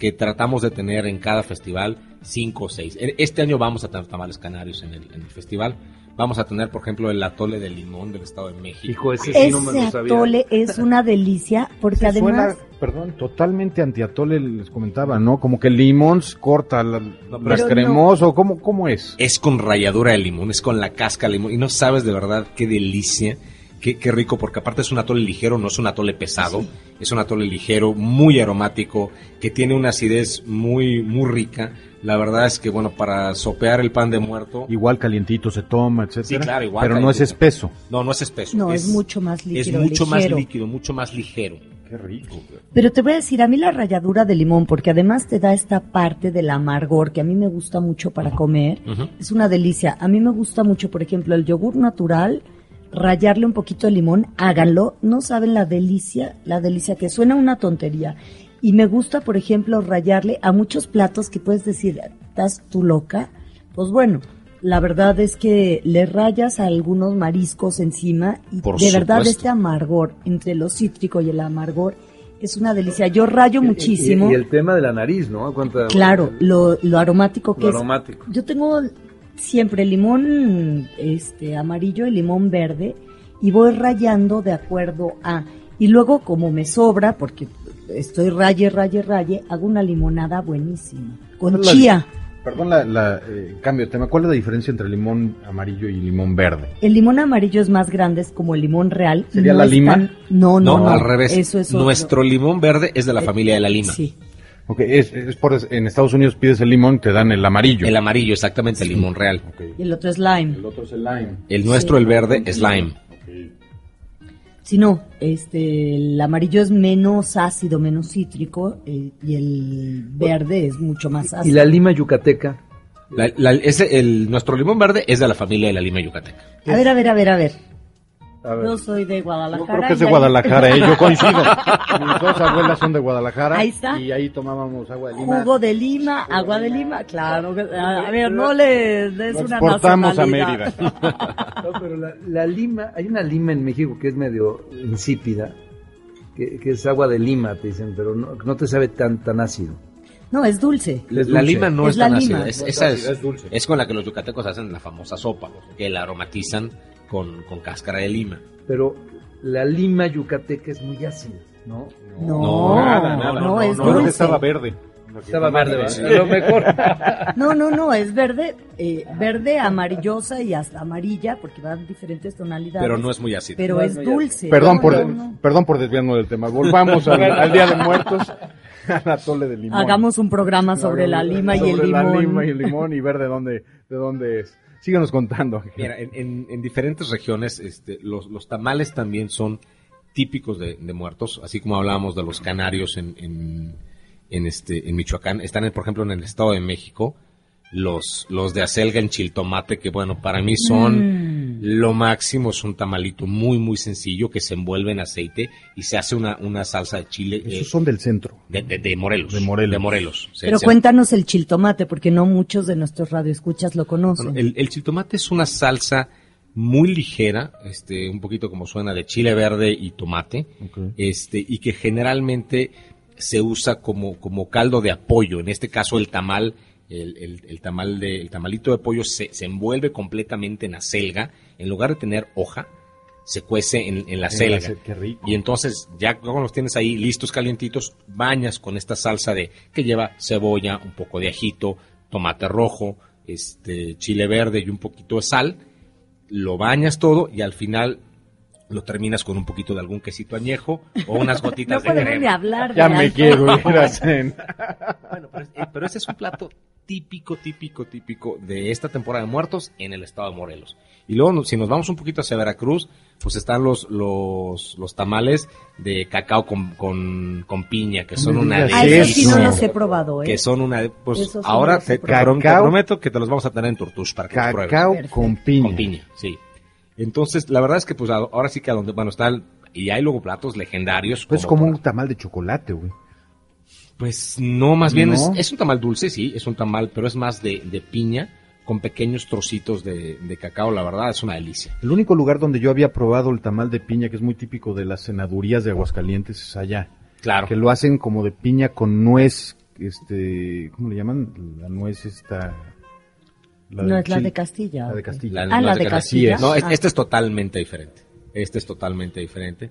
que tratamos de tener en cada festival cinco o seis. E- Este año vamos a tener tamales canarios en el, en el festival. Vamos a tener, por ejemplo, el atole de limón del Estado de México. Hijo, ese sí no me Ese lo sabía. atole es una delicia, porque Se además... suena, perdón, totalmente antiatole les comentaba, ¿no? Como que el limón corta la, pero las no. cremoso, ¿cómo, ¿cómo es? Es con ralladura de limón, es con la casca de limón. Y no sabes de verdad qué delicia, qué, qué rico, porque aparte es un atole ligero, no es un atole pesado. Es un atole ligero, muy aromático, que tiene una acidez muy, muy rica. La verdad es que, bueno, para sopear el pan de muerto... Igual calientito se toma, etcétera. Sí, claro, igual Pero no es espeso. No, no es espeso. No, es mucho más líquido, Es mucho más ligero. líquido, mucho más ligero. Qué rico. Pero te voy a decir, a mí la ralladura de limón, porque además te da esta parte del amargor que a mí me gusta mucho para comer, es una delicia. A mí me gusta mucho, por ejemplo, el yogur natural, rallarle un poquito de limón, háganlo, no saben la delicia, la delicia que suena una tontería. Y me gusta, por ejemplo, rallarle a muchos platos que puedes decir, ¿estás tú loca? Pues bueno, la verdad es que le rayas a algunos mariscos encima y Por de verdad este amargor entre lo cítrico y el amargor es una delicia. Yo rayo muchísimo. Y, y el tema de la nariz, ¿no? ¿Cuánta- Claro, lo, lo aromático que Lo es. aromático. Yo tengo siempre limón este amarillo y limón verde y voy rayando de acuerdo a y luego como me sobra porque estoy raye raye raye hago una limonada buenísima con ¿Cuál es la- chía. Perdón, la, la, eh, cambio de tema. ¿Cuál es la diferencia entre limón amarillo y limón verde? El limón amarillo es más grande, es como el limón real. ¿Sería no la lima? tan- no, no, No, no, al revés. Eso es otro. Nuestro limón verde es de la Eh, familia de la lima. Sí. Ok, es, es por, en Estados Unidos pides el limón y te dan el amarillo. El amarillo, exactamente, el limón real. Y el otro es lime. El otro es el lime. El nuestro, el verde, es lime. Si no, este, el amarillo es menos ácido, menos cítrico, eh, y el verde es mucho más ácido. Y la lima yucateca. La- la- ese- el, nuestro limón verde es de la familia de la lima yucateca. A ver, a ver, a ver, a ver. A ver. Yo soy de Guadalajara. Yo creo que es de Guadalajara, ¿eh? yo coincido. Mis dos abuelas son de Guadalajara. Ahí está. Y ahí tomábamos agua de lima. Jugo de lima, agua de lima, claro. A ver, no le des Lo una exportamos a. Mérida. No, pero la, la lima, hay una lima en México que es medio insípida, que, que es agua de lima, te dicen, pero no, no te sabe tan, tan ácido. No, es dulce. Es la lima no Es es, la tan lima. ácida. Es, No es, es dulce. es con la que los yucatecos hacen la famosa sopa, que la aromatizan con, con cáscara de lima. Pero la lima yucateca es muy ácida, ¿no? No, nada, nada, no, no, es no, dulce. estaba verde. Estaba verde, a lo mejor. No, no, no, es verde, eh, verde, amarillosa y hasta amarilla, porque van diferentes tonalidades. Pero no es muy ácido. Pero No, es no, dulce. Perdón No, por, no, no. perdón por desviarnos del tema. Volvamos al, al Día de Muertos, al atole de limón. Hagamos un programa sobre la lima y el Sobre la limón. lima y el limón y ver de dónde, de dónde es. Síganos contando. Mira, en, en- en diferentes regiones este, los, los tamales también son típicos de, de muertos, así como hablábamos de los canarios en, en, en este, en Michoacán. Están, en, por ejemplo, en el Estado de México. Los, los de acelga en chiltomate, que bueno, para mí son Mm. lo máximo. Es un tamalito muy, muy sencillo que se envuelve en aceite y se hace una, una salsa de chile eh, Esos son del centro. de, de- de Morelos. De Morelos. De Morelos. Se- Pero se- cuéntanos el chiltomate, porque no muchos de nuestros radioescuchas lo conocen. Bueno, el, el chiltomate es una salsa muy ligera, este, un poquito como suena de chile verde y tomate, este, y que generalmente se usa como, como caldo de apoyo. En este caso el tamal, el, el- el tamal de, el tamalito de pollo se, se envuelve completamente en acelga. En lugar de tener hoja, se cuece en, en la acelga. ce- qué rico. Y entonces, ya cuando los tienes ahí listos, calientitos, bañas con esta salsa de que lleva cebolla, un poco de ajito, tomate rojo, este chile verde y un poquito de sal. Lo bañas todo y al final lo terminas con un poquito de algún quesito añejo o unas No gotitas de podemos ni crema. hablar. Ya me quiero ir a cenar. Bueno, pero, eh, pero ese es un plato típico, típico, típico de esta temporada de muertos en el estado de Morelos. Y luego, si nos vamos un poquito hacia Veracruz, pues están los los, los tamales de cacao con, con, con piña, que son me una digas Ah, esos sí no los he probado, ¿eh? que son una pues Esos ahora te, te Cacao. prometo que te los vamos a tener en Turtush para que los pruebes. Cacao con piña. con piña sí entonces la verdad es que pues ahora sí que a donde bueno está el- y hay luego platos legendarios Pues como por- un tamal de chocolate, güey. Pues no más bien ¿No? Es, es un tamal dulce sí es un tamal pero es más de, de piña con pequeños trocitos de, de cacao la verdad es una delicia El único lugar donde yo había probado el tamal de piña, que es muy típico de las senadurías de Aguascalientes, es allá. claro Que lo hacen como de piña con nuez, este, ¿cómo le llaman? La nuez esta... No es la de Castilla. La de. Castilla. La- Ah, la de de Castilla. No es- Ah. este es totalmente diferente este es totalmente diferente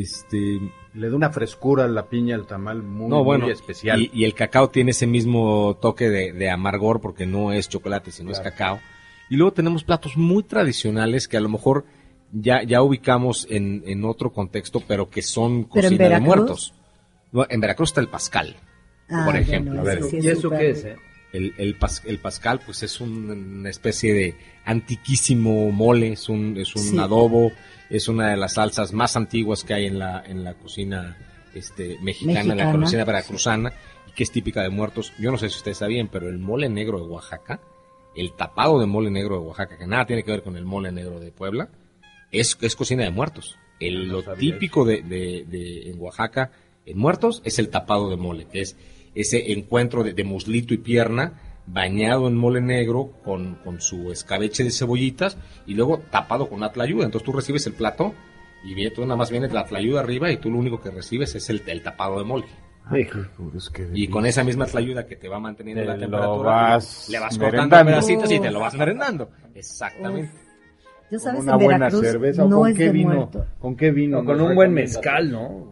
este Le da una frescura a la piña al tamal muy, no, bueno, muy especial. Y, y el cacao tiene ese mismo toque de, de amargor porque no es chocolate, sino es Claro. cacao. Y luego tenemos platos muy tradicionales que a lo mejor ya, ya ubicamos en, en otro contexto, pero que son ¿Pero en cocina de Veracruz? muertos. No, en Veracruz está el pascal. Ah, por bueno, ejemplo. A ver, ¿Y eso qué es? eh? El, el, pas- el pascal, pues es un- una especie de antiquísimo mole, es un, es un Sí. adobo, es una de las salsas más antiguas que hay en la, en la cocina este, mexicana, en la cocina veracruzana, y que es típica de muertos. Yo no sé si ustedes sabían, pero el mole negro de Oaxaca, el tapado de mole negro de Oaxaca, que nada tiene que ver con el mole negro de Puebla, es, es cocina de muertos. El, No lo típico de, de- de- en Oaxaca, en muertos, es el tapado de mole, que es ese encuentro de, de muslito y pierna bañado en mole negro con, con su escabeche de cebollitas y luego tapado con una tlayuda. Entonces tú recibes el plato y bien, tú nada más vienes la tlayuda arriba y tú lo único que recibes es el, el tapado de mole. Ay, es que Y con esa misma tlayuda que te va manteniendo Te la temperatura, vas le vas cortando pedacitos y te lo vas merendando. Exactamente. Ya sabes, una en buena cerveza o no con es qué vino, muerto. con qué vino, No, con un buen mezcal, ¿no?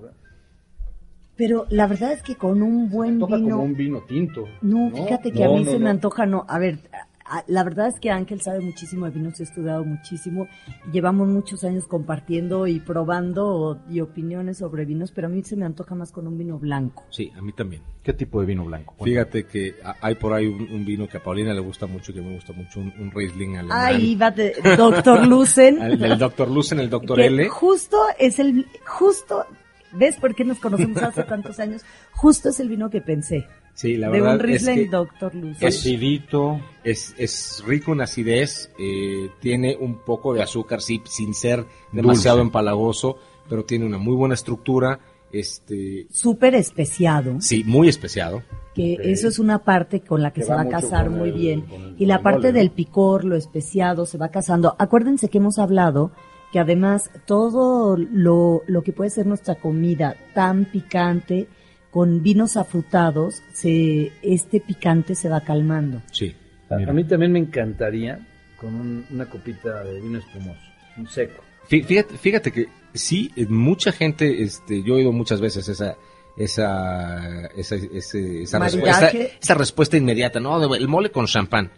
Pero la verdad es que con un buen Toca vino... como un vino tinto. No, fíjate que no, a mí no, se me antoja, no. A ver, a- la verdad es que Ángel sabe muchísimo de vinos, he estudiado muchísimo. Llevamos muchos años compartiendo y probando y opiniones sobre vinos, pero a mí se me antoja más con un vino blanco. Sí, a mí también. ¿Qué tipo de vino blanco? Fíjate que hay por ahí un, un vino que a Paulina le gusta mucho y que me gusta mucho, un, un Riesling alemán. Ay, va de Doctor Lucen. El, el Dr. Lucen, el Dr. que L. Justo es el, justo, ¿ves por qué nos conocemos hace tantos años? Justo es el vino que pensé. Sí, la de verdad un es Riesling que Doctor Lucen. es- Acidito. es, es rico en acidez, eh, tiene un poco de azúcar, sí, sin ser demasiado Dulce. empalagoso, pero tiene una muy buena estructura, este, Súper especiado. sí, muy especiado. que eso es una parte con la que, Que se va va a casar muy el- bien. el- Y la parte del picor, lo especiado, se va casando. Acuérdense que hemos hablado que además todo lo, lo que puede ser nuestra comida tan picante, con vinos afrutados, se, este picante se va calmando. Sí. A, Mira. a mí también me encantaría con un- una copita de vino espumoso, un seco. Fí- Fíjate, fíjate que sí, eh, mucha gente, este, yo he oído muchas veces esa, esa, esa, ese- esa, respuesta, esa respuesta inmediata, no, el mole con champán.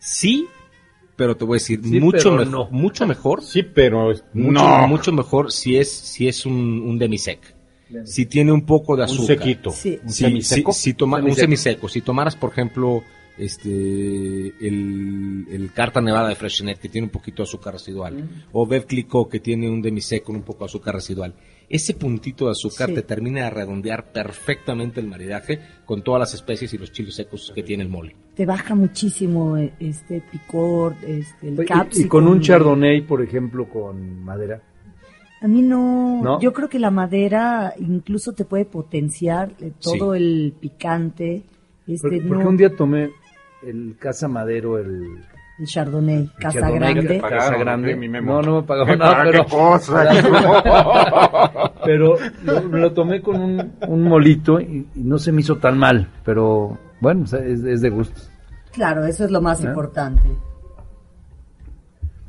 Sí, pero te voy a decir, Sí, mucho, mejor, no. mucho mejor, Sí, pero mucho, no. mucho mejor si es, si es un, un demisec. Si tiene un poco de un azúcar. sequito. Sí. Un Si, semiseco. si- si toma- un Semiseco. Si tomaras, por ejemplo, este el, el carta nevada de Freshenet que tiene un poquito de azúcar residual o Bev Clicquot que tiene un demi-sec con un poco de azúcar residual ese puntito de azúcar Sí. te termina de redondear perfectamente el maridaje con todas las especies y los chiles secos que tiene el mole Te baja muchísimo eh, este picor, este, el Y- y, capsicum. con un chardonnay, por ejemplo, con madera. A mí no, ¿No? yo creo que la madera incluso te puede potenciar eh, todo Sí. el picante, este, Porque, porque no, un día tomé el Casa Madero, el, el chardonnay, el casa Chardonnay grande. que- Casa Pagaron, Grande. No, no me pagaron nada, pero, cosa. pero lo, me lo tomé con un, un molito y, y no se me hizo tan mal, pero bueno, es, es de gusto. Claro, eso es lo más ¿Eh? importante.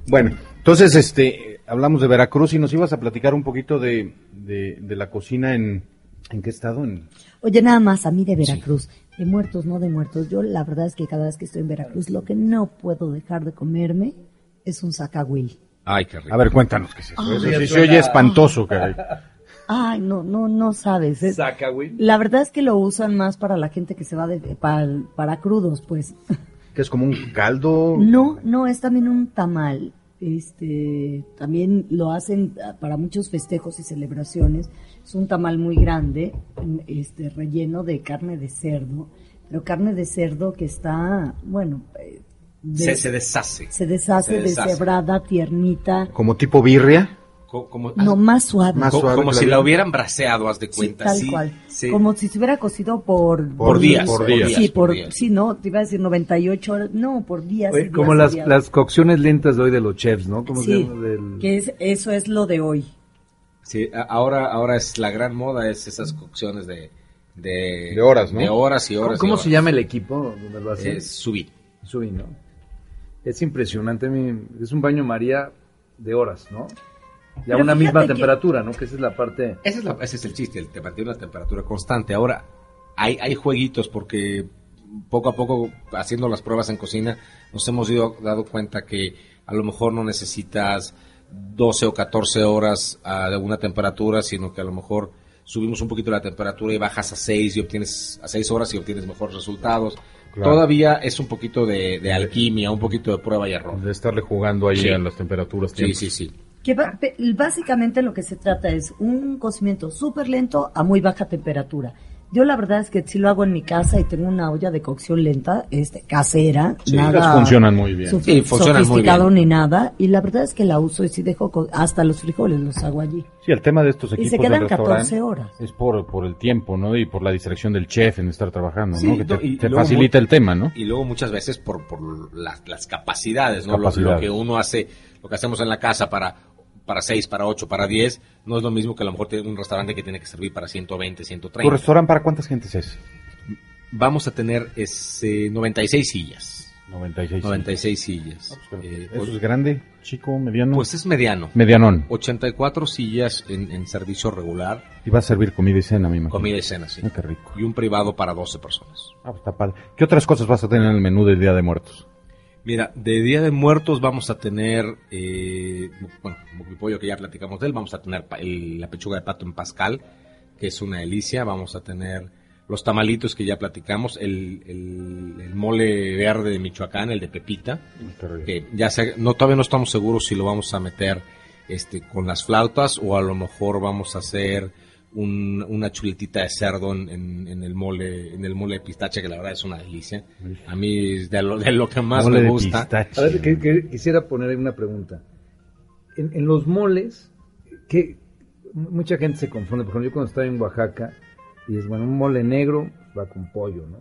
Bueno, entonces, este, hablamos de Veracruz y nos ibas a platicar un poquito de, de, de la cocina en, ¿en qué estado? En, Oye, nada más, a mí de Veracruz, de muertos, no de muertos. Yo la verdad es que cada vez que estoy en Veracruz, lo que no puedo dejar de comerme es un zacahuil. ay qué rico a ver, cuéntanos qué es eso. Ah, Eso sí se oye espantoso, caray. Ay, no, no, no sabes. es- Saca, güey. la verdad es que lo usan más para la gente que se va de, para, para crudos, pues. Que es como un caldo. No, no, es también un tamal. Este, también lo hacen ah, para muchos festejos y celebraciones. Es un tamal muy grande, este, relleno de carne de cerdo, pero carne de cerdo que está, bueno, eh, de- se, se deshace se deshace, se deshace. deshebrada, tiernita, Como tipo birria. Como, no más suave. Más suave como si la hubieran braseado haz de Sí, cuenta tal sí, cual. sí. Como si se hubiera cocido por... Por días, por días. Sí, por, por días. sí, no, te iba a decir 98 horas, no, por días. Oye, días como las, días. las cocciones lentas de hoy de los chefs, ¿no? ¿Cómo se Sí, llama? Del- que es, eso es lo de hoy. Sí, ahora, ahora es la gran moda, es esas cocciones de... De, De horas, ¿no? De horas y ¿Cómo, horas. y cómo horas. se llama el equipo donde lo hacen? Es ¿no? Es impresionante, es un baño María de horas, ¿no? Y a Pero una misma que- temperatura, ¿no? Que esa es la parte... Ese es, la- ese es el chiste, el te mantiene una temperatura constante. Ahora, hay, hay jueguitos porque poco a poco, haciendo las pruebas en cocina, nos hemos ido, dado cuenta que a lo mejor no necesitas 12 o 14 horas a de una temperatura, sino que a lo mejor subimos un poquito la temperatura y bajas a 6 y obtienes a 6 horas y obtienes mejores resultados. Claro. Todavía es un poquito de, de alquimia, un poquito de prueba y error. De estarle jugando ahí Sí. a las temperaturas. Sí, tiempo. sí, sí. Que básicamente lo que se trata es un cocimiento súper lento a muy baja temperatura. Yo la verdad es que sí lo hago en mi casa y tengo una olla de cocción lenta, este, casera, Sí, nada las funcionan muy bien. Sí, funcionan muy sofisticado bien. ni nada. Y la verdad es que la uso y sí dejo, co- hasta los frijoles los hago allí. Sí, el tema de estos Y equipos se del quedan restaurante 14 horas. es por, por el tiempo, ¿no? Y por la distracción del chef en estar trabajando, Sí, ¿no? Que te, y te facilita el tema, ¿no? Y luego muchas veces por, por las, las capacidades, ¿no? Lo- que uno hace, lo que hacemos en la casa para para 6, para 8, para 10, no es lo mismo que a lo mejor tiene un restaurante que tiene que servir para 120, ¿Tu 130. restaurante para cuántas gentes es? Vamos a tener ese 96 sillas. 96. 96 sillas. Eh, ¿Eso es grande, chico, mediano? pues es mediano. Medianón. 84 sillas en, en servicio regular, Y va a servir comida y cena, mi imagino. comida y cena, sí. Ah, qué rico. Y un privado para 12 personas. Ah, pues está padre. ¿Qué otras cosas vas a tener en el menú del Día de Muertos? Mira, de Día de Muertos vamos a tener, eh, bueno, el pollo que ya platicamos de él, vamos a tener el- la pechuga de pato en Pascal, que es una delicia, vamos a tener los tamalitos que ya platicamos, el, el- el mole verde de Michoacán, el de Pepita, rico. que ya sé, no, todavía no estamos seguros si lo vamos a meter este, con las flautas o a lo mejor vamos a hacer un- una chuletita de cerdo en, el mole en el mole de pistache que la verdad es una delicia a mí es de lo, de lo que más Mole me de gusta pistache. A ver, que- que- quisiera poner una pregunta. En, en los moles, que mucha gente se confunde. Por ejemplo, yo cuando estaba en Oaxaca, y es bueno, un mole negro va con pollo, ¿no?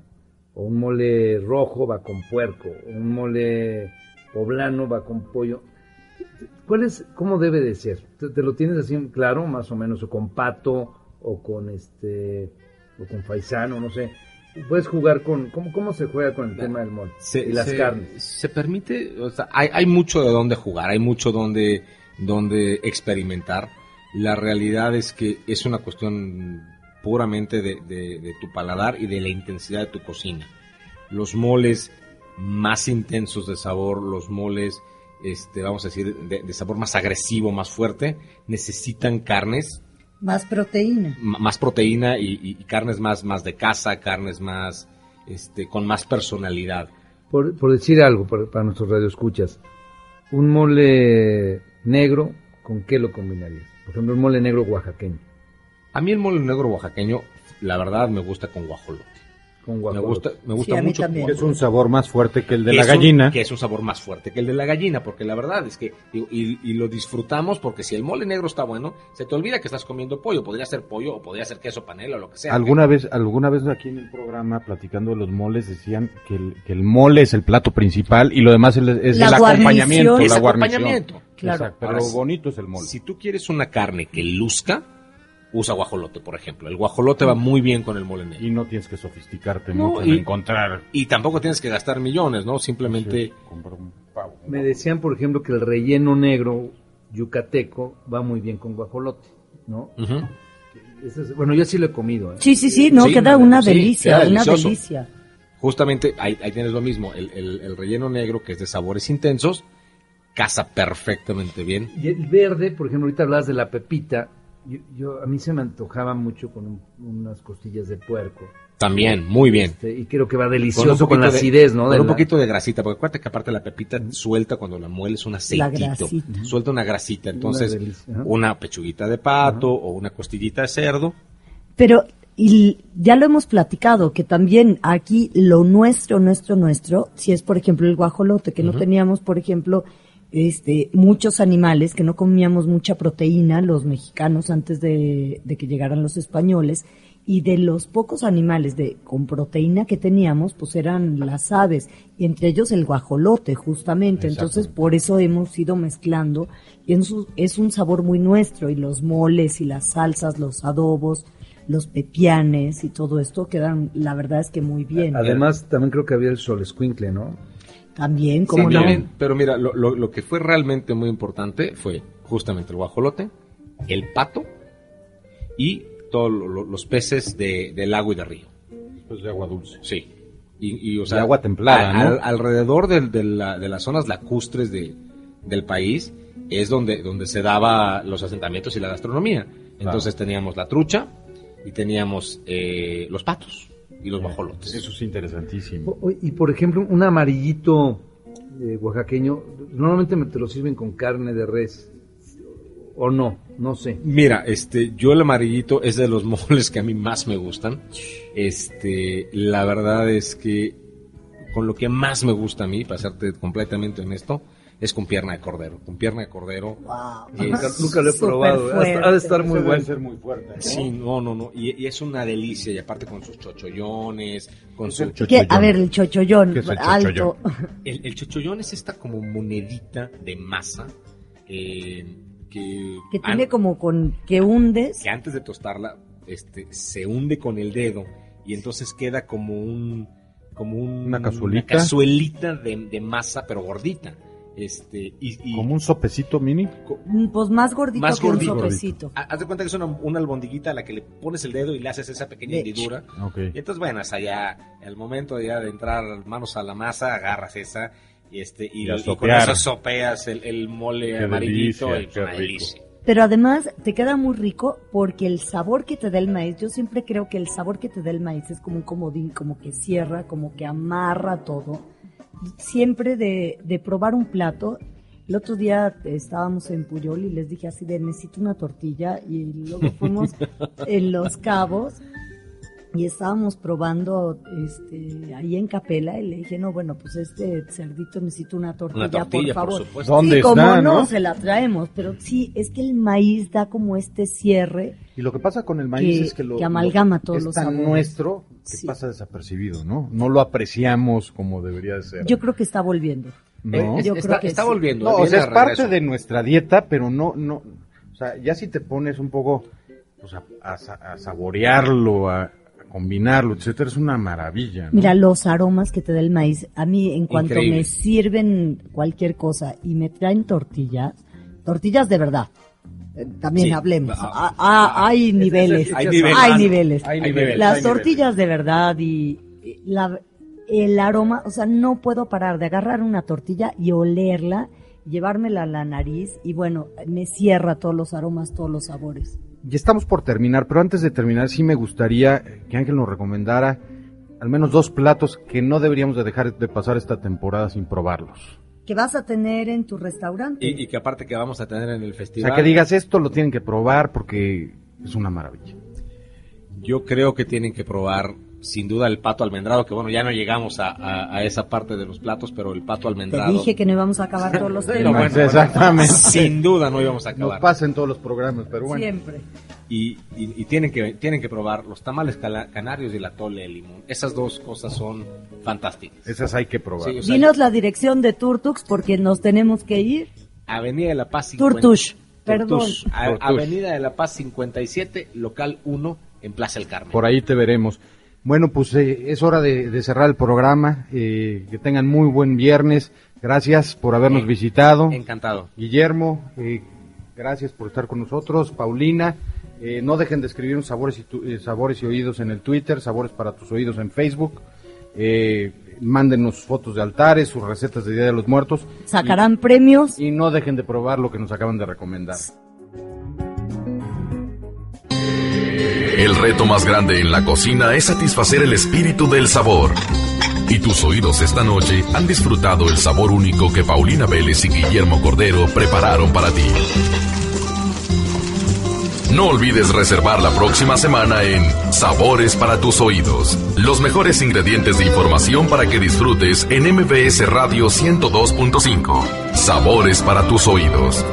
O un mole rojo va con puerco, o un mole poblano va con pollo. ¿Cuál es, cómo debe de ser? ¿Te, te lo tienes así claro, más o menos, o con pato, o con este, o con faisano, no sé? Puedes jugar con, ¿cómo, cómo se juega con el tema del mole? se, y las se- carnes. se permite o sea, hay, hay mucho de dónde jugar hay mucho donde donde experimentar la realidad es que es una cuestión puramente de, de- de tu paladar y de la intensidad de tu cocina los moles más intensos de sabor, los moles, este, vamos a decir, de, de sabor más agresivo, más fuerte, necesitan carnes, Más proteína. m- más proteína y, y- y carnes más, más de casa, carnes más, este, con más personalidad. Por, por decir algo para, para nuestros radioescuchas, un mole negro, ¿con qué lo combinarías? Por ejemplo, un mole negro oaxaqueño. A mí el mole negro oaxaqueño, la verdad, me gusta con guajolote. Con Me gusta, me gusta Sí, mucho. también. Es un sabor más fuerte que el de que la es un- gallina. que es un sabor más fuerte que el de la gallina, porque la verdad es que, y, y- y lo disfrutamos porque si el mole negro está bueno, se te olvida que estás comiendo pollo. Podría ser pollo o podría ser queso panela o lo que sea. Alguna vez, alguna vez aquí en el programa, platicando de los moles, decían que el, que el mole es el plato principal y lo demás es, es La el acompañamiento, guarnición. Es la guarnición. acompañamiento. Claro. Exacto, pero Ahora, lo bonito es el mole. Si tú quieres una carne que luzca, usa guajolote, por ejemplo. El guajolote va muy bien con el mole negro. Y no tienes que sofisticarte No, mucho en y- encontrar. Y tampoco tienes que gastar millones, ¿no? Simplemente... Sí, comprar un pavo. Me decían, por ejemplo, que el relleno negro yucateco va muy bien con guajolote, ¿no? Es- bueno, yo sí lo he comido. ¿eh? Sí, sí, sí, no, Sí, queda una sí, delicia, queda una delicia. Justamente ahí, ahí tienes lo mismo. El, el- el relleno negro, que es de sabores intensos, casa perfectamente bien. Y el verde, por ejemplo, ahorita hablabas de la pepita. Yo, yo- a mí se me antojaba mucho con un- unas costillas de puerco. También, muy bien. Este, y creo que va delicioso con, la de- acidez, ¿no? Con De un la- poquito de grasita, porque acuérdate que aparte la pepita suelta cuando la mueles un aceitito. grasita. Suelta una grasita. Entonces, Una ajá. una pechuguita de pato o una costillita de cerdo. Pero y ya lo hemos platicado, que también aquí lo nuestro, nuestro, nuestro, si es por ejemplo el guajolote, que no teníamos, por ejemplo, este, muchos animales, que no comíamos mucha proteína los mexicanos antes de, de que llegaran los españoles, y de los pocos animales de, con proteína que teníamos, pues eran las aves, y entre ellos el guajolote, justamente. Entonces, por eso hemos ido mezclando, y es un, es un sabor muy nuestro, y los moles, y las salsas, los adobos, los pepianes y todo esto quedan, la verdad es que muy bien. Además, también creo que había el sol escuincle, ¿no? También, como Sí, no. también, pero mira, lo, lo- lo que fue realmente muy importante fue justamente el guajolote, el pato y todos lo- lo- los peces de, del lago y de río. Pues de agua dulce. Sí. Y, y, o sea, De agua templada, a- ¿no? al- alrededor del- de, la- de las zonas lacustres de, del país es donde, donde se daba los asentamientos y la gastronomía. Entonces teníamos la trucha y teníamos eh, los patos y los guajolotes. Eso es interesantísimo. O- Y por ejemplo, un amarillito eh, oaxaqueño, normalmente me te lo sirven con carne de res. O no, no sé. Mira, este, yo el amarillito es de los moles que a mí más me gustan. Este, la verdad es que con lo que más me gusta a mí, para serte completamente honesto, es con pierna de cordero. Con pierna de cordero. Wow. es- Nunca, lo he probado. ¿eh? fuerte. Ha de estar muy Eso debe bueno. ser muy fuerte. ¿no? Sí, no, no, no. Y, y es una delicia. Y aparte con sus chochoyones, con su... el ¿Qué? chochoyón. A ver, el chochollón, ¿Qué es el alto. El, el chochoyón es esta como monedita de masa eh, que... Que an- tiene como con, que hundes. que antes de tostarla este, se hunde con el dedo y entonces queda como un como un- Una cazuelita. cazuelita de, de masa pero gordita este y, y Como un sopecito mini. Pues más gordito Más que gordito. un sopecito. ha- haz de cuenta que es una, una albondiguita a la que le pones el dedo y le haces esa pequeña hendidura y entonces bueno hasta ya el momento ya de entrar manos a la masa agarras esa y este y, Y y con eso sopeas el, el mole Qué amarillito qué delicia. Pero además te queda muy rico porque el sabor que te da el maíz, yo siempre creo que el sabor que te da el maíz es como un comodín, como que cierra, como que amarra todo. Siempre de, de probar un plato. El otro día estábamos en Puyol y les dije así de necesito una tortilla y luego fuimos en Los Cabos y estábamos probando este ahí en Capela y le dije, no, bueno, pues este cerdito necesita una tortilla, una tortilla por favor. ¿Dónde sí, como está, no, no? se la traemos, pero sí, es que el maíz da como este cierre. Y lo que pasa con el maíz Que- es que lo que amalgama lo- todos es los tan sabores. nuestro que Sí. pasa desapercibido, ¿no? No lo apreciamos como debería de ser. Yo creo que está volviendo. ¿no? yo está, creo que está sí. volviendo No, o viene sea, es parte de nuestra dieta, pero no, no, o sea, ya si te pones un poco, pues, a, a sa- a saborearlo, a combinarlo, etcétera, es una maravilla, ¿no? Mira, los aromas que te da el maíz, a mí en cuanto Increíble. me sirven cualquier cosa y me traen tortillas, tortillas de verdad, eh, también Sí. hablemos, Ah, Ah, ah, hay niveles, hay niveles. hay niveles. Hay niveles, Las hay niveles. tortillas de verdad y y la, el aroma, o sea, no puedo parar de agarrar una tortilla y olerla, llevármela a la nariz y bueno, me cierra todos los aromas, todos los sabores. Ya estamos por terminar, pero antes de terminar sí me gustaría que Ángel nos recomendara al menos dos platos que no deberíamos de dejar de pasar esta temporada sin probarlos. Que vas a tener en tu restaurante. Y, y que aparte que vamos a tener en el O festival. sea, que digas esto lo tienen que probar porque es una maravilla. Yo creo que tienen que probar sin duda el pato almendrado, que bueno, ya no llegamos a, a- a esa parte de los platos, pero el pato Te almendrado. dije que no íbamos a acabar todos los No, temas. bueno, Exactamente. Sin duda no íbamos a Nos acabar. pasa en todos los programas, pero bueno. Siempre. Y, y- y tienen, que, tienen que probar los tamales canarios y el atole de limón. Esas dos cosas son fantásticas. Esas hay que probar. Sí, o sea, Dinos la dirección de Turtux porque nos tenemos que ir. Avenida de la Paz 50 Turtush, perdón. Avenida de la Paz 57, local 1, en Plaza El Carmen. Por ahí te veremos. Bueno, pues eh, es hora de, de cerrar el programa. eh, que tengan muy buen viernes. Gracias por habernos visitado. Encantado. Guillermo, eh, gracias por estar con nosotros. Paulina, eh, no dejen de escribirnos sabores y, tu- eh, sabores y oídos en el Twitter, sabores para tus oídos en Facebook. Eh, mándenos fotos de altares, sus recetas de Día de los Muertos. Sacarán premios. Y, y no dejen de probar lo que nos acaban de recomendar. El reto más grande en la cocina es satisfacer el espíritu del sabor. Y tus oídos esta noche han disfrutado el sabor único que Paulina Vélez y Guillermo Cordero prepararon para ti. No olvides reservar la próxima semana en Sabores para tus oídos. Los mejores ingredientes de información para que disfrutes en MBS Radio 102.5. Sabores para tus oídos.